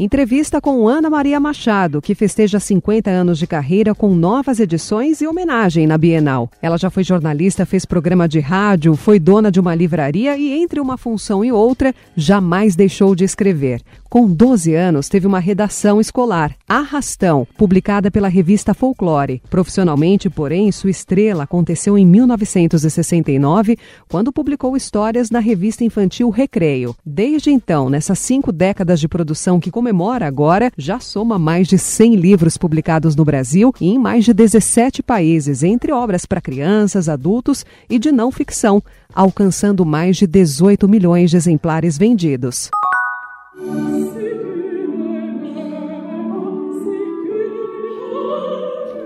Entrevista com Ana Maria Machado, que festeja 50 anos de carreira com novas edições e homenagem na Bienal. Ela já foi jornalista, fez programa de rádio, foi dona de uma livraria e, entre uma função e outra, jamais deixou de escrever. Com 12 anos, teve uma redação escolar, Arrastão, publicada pela revista Folclore. Profissionalmente, porém, sua estrela aconteceu em 1969, quando publicou histórias na revista infantil Recreio. Desde então, nessas cinco décadas de produção que comemora agora, já soma mais de 100 livros publicados no Brasil e em mais de 17 países, entre obras para crianças, adultos e de não ficção, alcançando mais de 18 milhões de exemplares vendidos.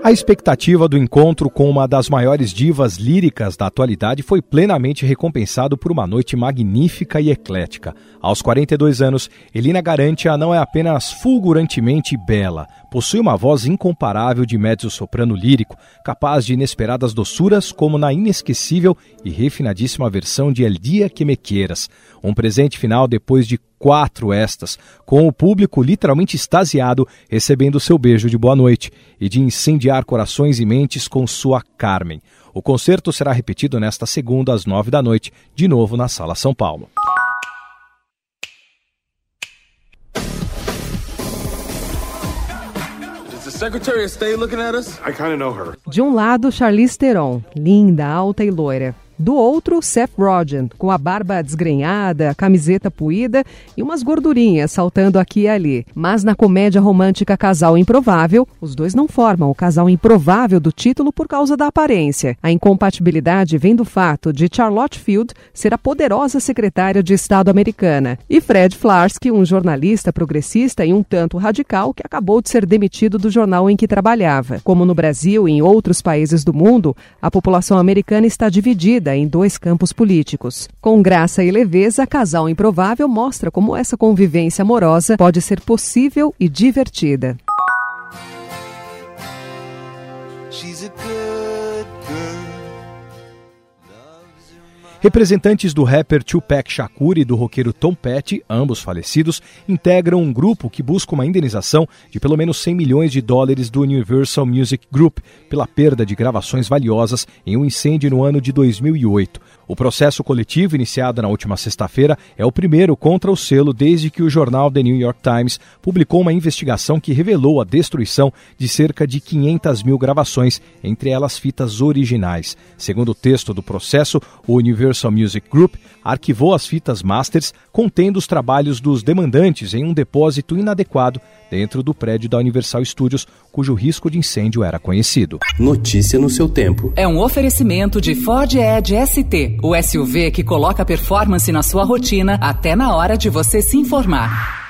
A expectativa do encontro com uma das maiores divas líricas da atualidade foi plenamente recompensado por uma noite magnífica e eclética. Aos 42 anos, Elina Garantia não é apenas fulgurantemente bela, possui uma voz incomparável de mezzo-soprano lírico, capaz de inesperadas doçuras, como na inesquecível e refinadíssima versão de El Dia Que Me Queiras. Um presente final depois de quatro estas, com o público literalmente extasiado recebendo seu beijo de boa noite e de incendiar corações e mentes com sua Carmen. O concerto será repetido nesta segunda às nove da noite, de novo na Sala São Paulo. De um lado, Charlize Theron, linda, alta e loira. Do outro, Seth Rogen, com a barba desgrenhada, camiseta puída e umas gordurinhas saltando aqui e ali. Mas na comédia romântica Casal Improvável, os dois não formam o casal improvável do título por causa da aparência. A incompatibilidade vem do fato de Charlotte Field ser a poderosa secretária de Estado americana e Fred Flarsky, um jornalista progressista e um tanto radical que acabou de ser demitido do jornal em que trabalhava. Como no Brasil e em outros países do mundo, a população americana está dividida dividida em dois campos políticos. Com graça e leveza, Casal Improvável mostra como essa convivência amorosa pode ser possível e divertida. She's a good Representantes do rapper Tupac Shakur e do roqueiro Tom Petty, ambos falecidos, integram um grupo que busca uma indenização de pelo menos 100 milhões de dólares do Universal Music Group pela perda de gravações valiosas em um incêndio no ano de 2008. O processo coletivo, iniciado na última sexta-feira, é o primeiro contra o selo desde que o jornal The New York Times publicou uma investigação que revelou a destruição de cerca de 500 mil gravações, entre elas fitas originais. Segundo o texto do processo, o Universal Music Group arquivou as fitas masters contendo os trabalhos dos demandantes em um depósito inadequado dentro do prédio da Universal Studios, cujo risco de incêndio era conhecido. Notícia no seu tempo. É um oferecimento de Ford Edge ST, o SUV que coloca performance na sua rotina até na hora de você se informar.